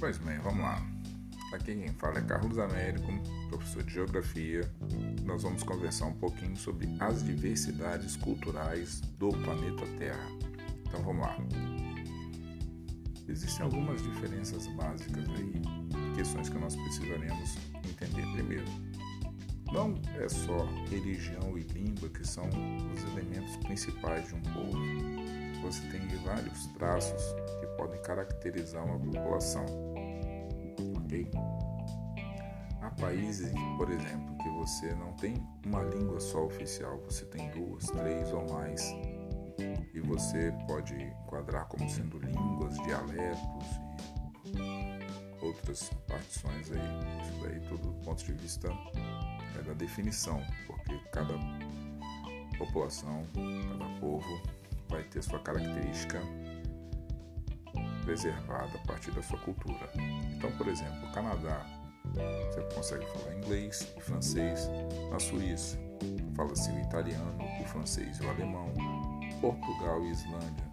Pois bem, vamos lá. Aqui quem fala é Carlos Américo, professor de Geografia. Nós vamos conversar um pouquinho sobre as diversidades culturais do planeta Terra. Então vamos lá. Existem algumas diferenças básicas aí, questões que nós precisaremos entender primeiro. Não é só religião e língua que são os elementos principais de um povo. Você tem vários traços que podem caracterizar uma população. Há países, por exemplo, que você não tem uma língua só oficial, você tem duas, três ou mais. E você pode enquadrar como sendo línguas, dialetos e outras partições aí. Isso daí tudo do ponto de vista é da definição, porque cada população, cada povo vai ter sua característica preservada a partir da sua cultura. Então, por exemplo, o Canadá, você consegue falar inglês e francês. Na Suíça, fala-se o italiano, o francês e o alemão. Portugal e Islândia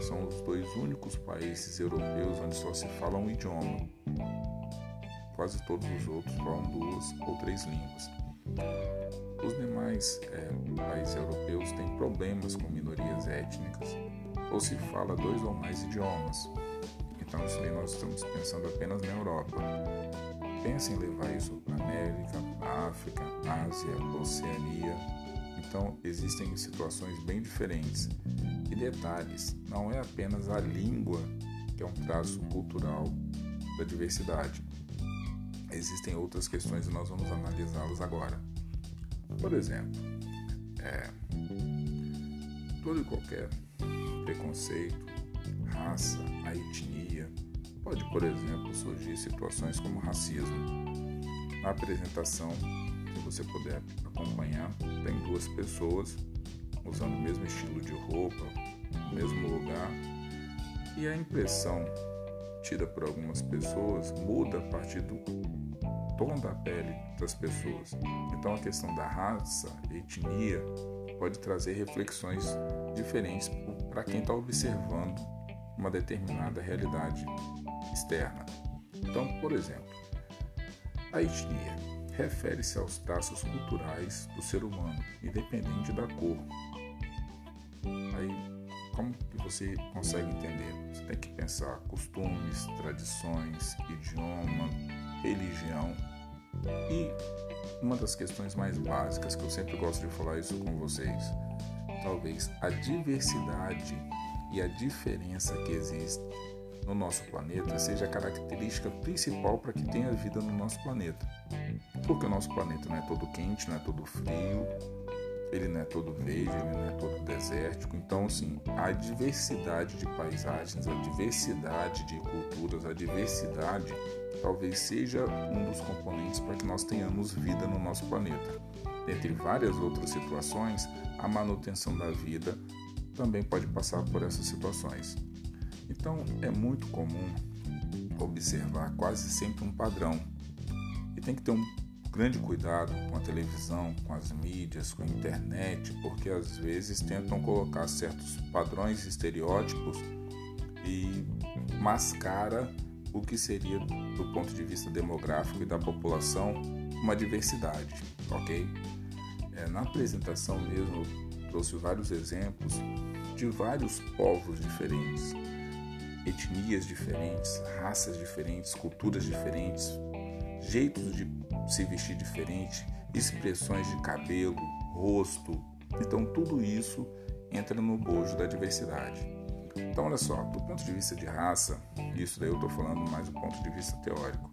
são os dois únicos países europeus onde só se fala um idioma. Quase todos os outros falam duas ou três línguas. Os demais é, países europeus têm problemas com minorias étnicas ou se fala dois ou mais idiomas. Então, aí nós estamos pensando apenas na Europa. Pense em levar isso para América, África, Ásia, Oceania. Então, existem situações bem diferentes. E detalhes, não é apenas a língua que é um traço cultural da diversidade. Existem outras questões e nós vamos analisá-las agora. Por exemplo, é, todo e qualquer preconceito, raça, a etnia, pode, por exemplo, surgir situações como racismo. Na apresentação, se você puder acompanhar, tem duas pessoas usando o mesmo estilo de roupa, no mesmo lugar, e a impressão tida por algumas pessoas muda a partir do tom da pele das pessoas. Então a questão da raça, etnia, pode trazer reflexões diferentes para quem está observando uma determinada realidade externa. Então, por exemplo, a etnia refere-se aos traços culturais do ser humano, independente da cor. Aí, como que você consegue entender? Você tem que pensar costumes, tradições, idioma, religião e uma das questões mais básicas que eu sempre gosto de falar isso com vocês, talvez a diversidade e a diferença que existe no nosso planeta seja a característica principal para que tenha vida no nosso planeta. Porque o nosso planeta não é todo quente, não é todo frio, ele não é todo verde, ele não é todo desértico. Então, assim, a diversidade de paisagens, a diversidade de culturas, a diversidade talvez seja um dos componentes para que nós tenhamos vida no nosso planeta. Dentre várias outras situações, a manutenção da vida também pode passar por essas situações. Então, é muito comum observar quase sempre um padrão. E tem que ter um grande cuidado com a televisão, com as mídias, com a internet, porque às vezes tentam colocar certos padrões estereótipos e mascara o que seria, do ponto de vista demográfico e da população, uma diversidade, ok? É, na apresentação mesmo, trouxe vários exemplos de vários povos diferentes, etnias diferentes, raças diferentes, culturas diferentes, jeitos de se vestir diferente, expressões de cabelo, rosto. Então, tudo isso entra no bojo da diversidade. Então, olha só, do ponto de vista de raça, isso daí eu estou falando mais do ponto de vista teórico,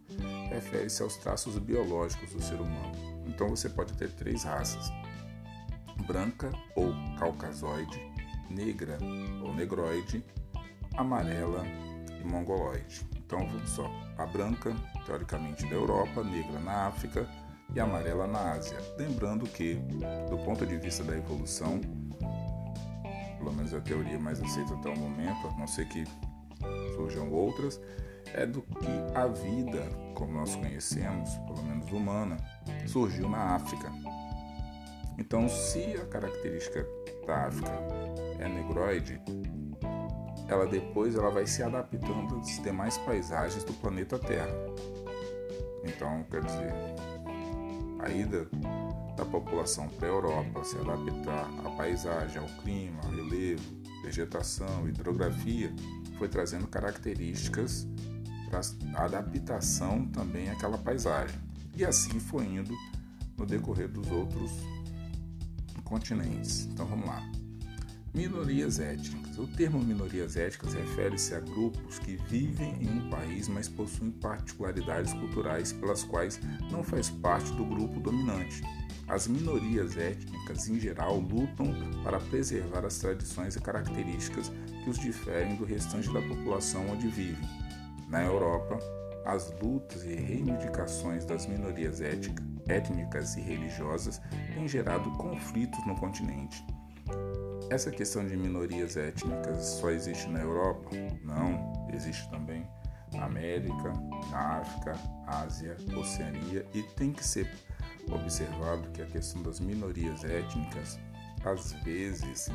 refere-se aos traços biológicos do ser humano. Então, você pode ter três raças: branca ou caucasoide, negra ou negroide, amarela e mongoloide. Então, vamos só: a branca, teoricamente da Europa, negra na África e amarela na Ásia. Lembrando que, do ponto de vista da evolução, pelo menos a teoria mais aceita até o momento, a não ser que surjam outras, é do que a vida, como nós conhecemos, pelo menos humana, surgiu na África. Então, se a característica da África é negroide, ela depois ela vai se adaptando às demais paisagens do planeta Terra. Então, quer dizer, a ida da população para a Europa se adaptar à paisagem, ao clima, ao relevo, vegetação, hidrografia, foi trazendo características para a adaptação também àquela paisagem. E assim foi indo no decorrer dos outros continentes. Então vamos lá. Minorias étnicas. O termo minorias étnicas refere-se a grupos que vivem em um país, mas possuem particularidades culturais pelas quais não faz parte do grupo dominante. As minorias étnicas, em geral, lutam para preservar as tradições e características que os diferem do restante da população onde vivem. Na Europa, as lutas e reivindicações das minorias étnicas e religiosas têm gerado conflitos no continente. Essa questão de minorias étnicas só existe na Europa? Não, existe também na América, na África, Ásia, Oceania. E tem que ser observado que a questão das minorias étnicas às vezes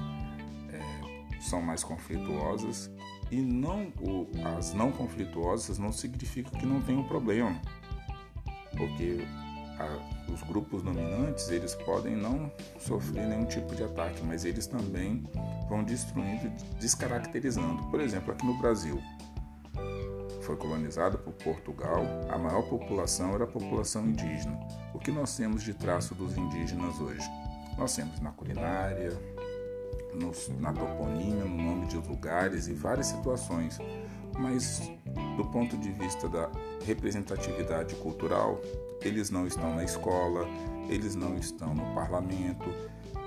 é, são mais conflituosas. E não o, as não conflituosas não significa que não tem um problema, porque a, os grupos dominantes eles podem não sofrer nenhum tipo de ataque, mas eles também vão destruindo, descaracterizando. Por exemplo, aqui no Brasil, foi colonizado por Portugal, a maior população era a população indígena. O que nós temos de traço dos indígenas hoje? Nós temos na culinária, na toponímia, no nome de lugares e várias situações. Mas do ponto de vista da representatividade cultural, eles não estão na escola, eles não estão no parlamento.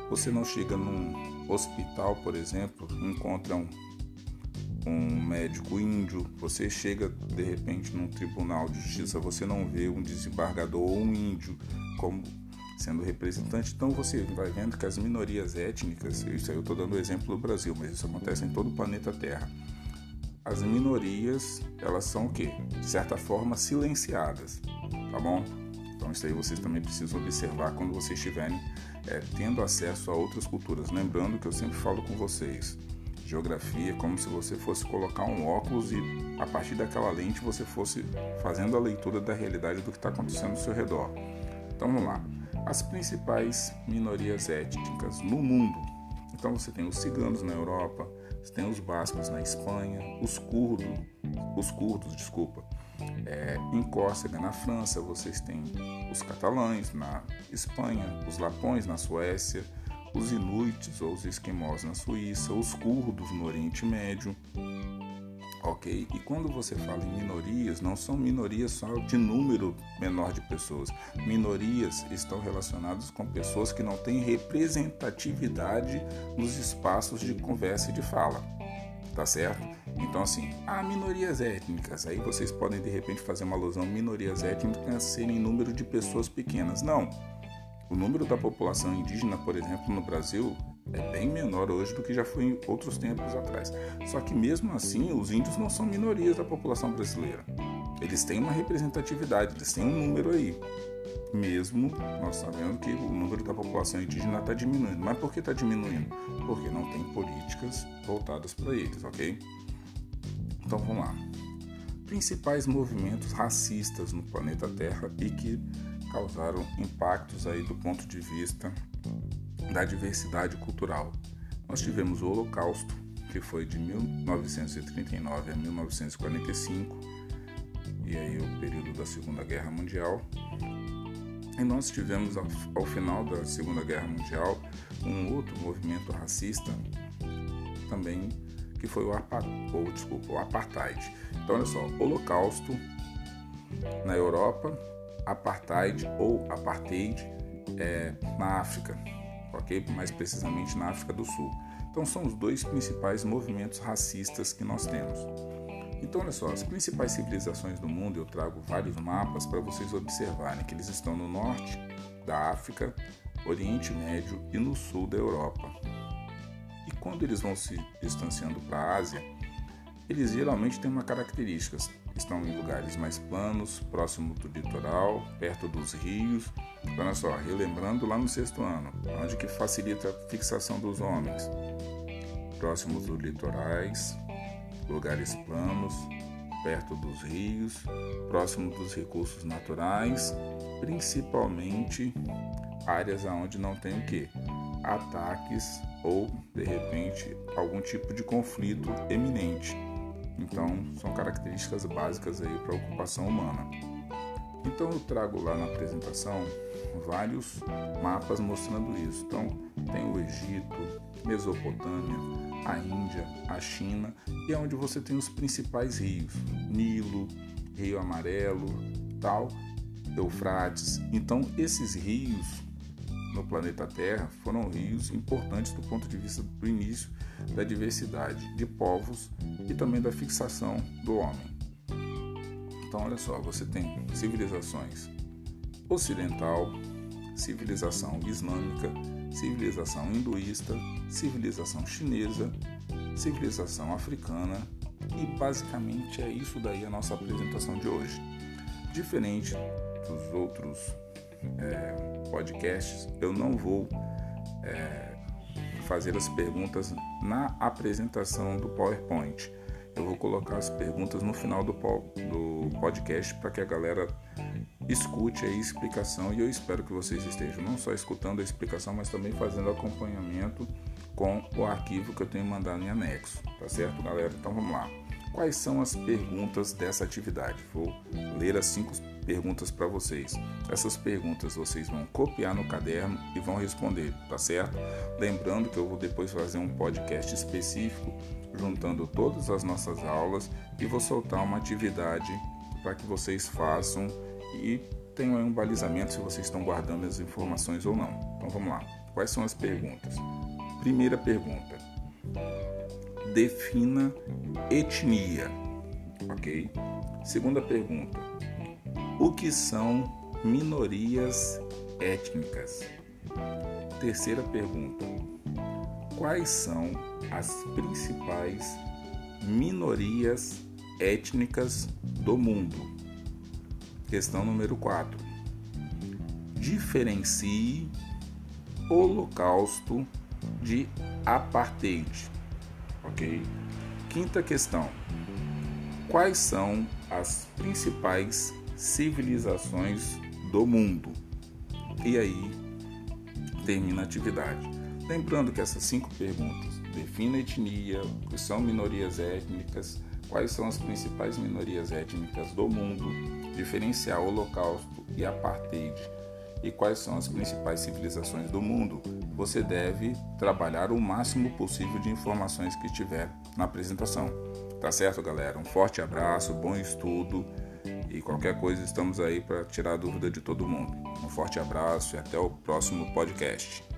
Você não chega num hospital, por exemplo, encontra um, um médico índio, você chega de repente num tribunal de justiça, você não vê um desembargador ou um índio como sendo representante. Então você vai vendo que as minorias étnicas, isso aí eu estou dando o exemplo do Brasil, mas isso acontece em todo o planeta Terra. As minorias, elas são o quê? De certa forma silenciadas, tá bom? Então isso aí vocês também precisam observar quando vocês estiverem é, tendo acesso a outras culturas. Lembrando que eu sempre falo com vocês, geografia é como se você fosse colocar um óculos e a partir daquela lente você fosse fazendo a leitura da realidade do que está acontecendo ao seu redor. Então vamos lá. As principais minorias étnicas no mundo. Então você tem os ciganos na Europa, você tem os bascos na Espanha, os curdos, os curdos, desculpa, é, em Córcega, na França, vocês têm os catalães na Espanha, os lapões na Suécia, os inuites ou os esquimós na Suíça, os curdos no Oriente Médio. Ok? E quando você fala em minorias, não são minorias só de número menor de pessoas. Minorias estão relacionadas com pessoas que não têm representatividade nos espaços de conversa e de fala. Tá certo? Então, assim, há minorias étnicas. Aí vocês podem de repente fazer uma alusão: minorias étnicas serem número de pessoas pequenas. Não. O número da população indígena, por exemplo, no Brasil é bem menor hoje do que já foi em outros tempos atrás. Só que mesmo assim, os índios não são minorias da população brasileira. Eles têm uma representatividade, eles têm um número aí. Mesmo nós sabendo que o número da população indígena está diminuindo. Mas por que está diminuindo? Porque não tem políticas voltadas para eles, ok? Então vamos lá. Principais movimentos racistas no planeta Terra e que causaram impactos aí do ponto de vista da diversidade cultural. Nós tivemos o Holocausto, que foi de 1939 a 1945, e aí o período da Segunda Guerra Mundial. E nós tivemos ao, final da Segunda Guerra Mundial um outro movimento racista também que foi o, ou, desculpa, o apartheid. Então, olha só, Holocausto na Europa, apartheid ou apartheid é, na África, Mais precisamente na África do Sul. Então, são os dois principais movimentos racistas que nós temos. Então, olha só, as principais civilizações do mundo, eu trago vários mapas para vocês observarem que eles estão no norte da África, Oriente Médio e no sul da Europa quando eles vão se distanciando para a Ásia, eles geralmente têm uma característica: estão em lugares mais planos, próximo do litoral, perto dos rios. Olha só, relembrando lá no sexto ano, onde que facilita a fixação dos homens, próximos dos litorais, lugares planos, perto dos rios, próximo dos recursos naturais, principalmente áreas onde não tem o que? Ataques ou de repente algum tipo de conflito eminente. Então, são características básicas aí para a ocupação humana. Então, eu trago lá na apresentação vários mapas mostrando isso. Então, tem o Egito, Mesopotâmia, a Índia, a China e é onde você tem os principais rios: Nilo, Rio Amarelo, tal, Eufrates. Então, esses rios no planeta Terra foram rios importantes do ponto de vista do início da diversidade de povos e também da fixação do homem. Então, olha só, você tem civilizações ocidental, civilização islâmica, civilização hinduísta, civilização chinesa, civilização africana e basicamente é isso daí a nossa apresentação de hoje. Diferente dos outros é, podcasts, eu não vou é, fazer as perguntas na apresentação do PowerPoint. Eu vou colocar as perguntas no final do, do podcast para que a galera escute a explicação e eu espero que vocês estejam não só escutando a explicação, mas também fazendo acompanhamento com o arquivo que eu tenho mandado em anexo, tá certo, galera? Então vamos lá. Quais são as perguntas dessa atividade? Vou ler as cinco perguntas para vocês. Essas perguntas vocês vão copiar no caderno e vão responder, tá certo? Lembrando que eu vou depois fazer um podcast específico juntando todas as nossas aulas e vou soltar uma atividade para que vocês façam e tenham um balizamento se vocês estão guardando as informações ou não. Então vamos lá. Quais são as perguntas? Primeira pergunta. Defina etnia. Ok? Segunda pergunta. O que são minorias étnicas? Terceira pergunta. Quais são as principais minorias étnicas do mundo? Questão número 4. Diferencie Holocausto de Apartheid. Ok? Quinta questão. Quais são as principais civilizações do mundo? E aí termina a atividade. Lembrando que essas cinco perguntas defina etnia, o que são minorias étnicas, quais são as principais minorias étnicas do mundo, diferenciar o Holocausto e Apartheid e quais são as principais civilizações do mundo, você deve trabalhar o máximo possível de informações que tiver na apresentação. Tá certo, galera? Um forte abraço, bom estudo e qualquer coisa estamos aí para tirar a dúvida de todo mundo. Um forte abraço e até o próximo podcast.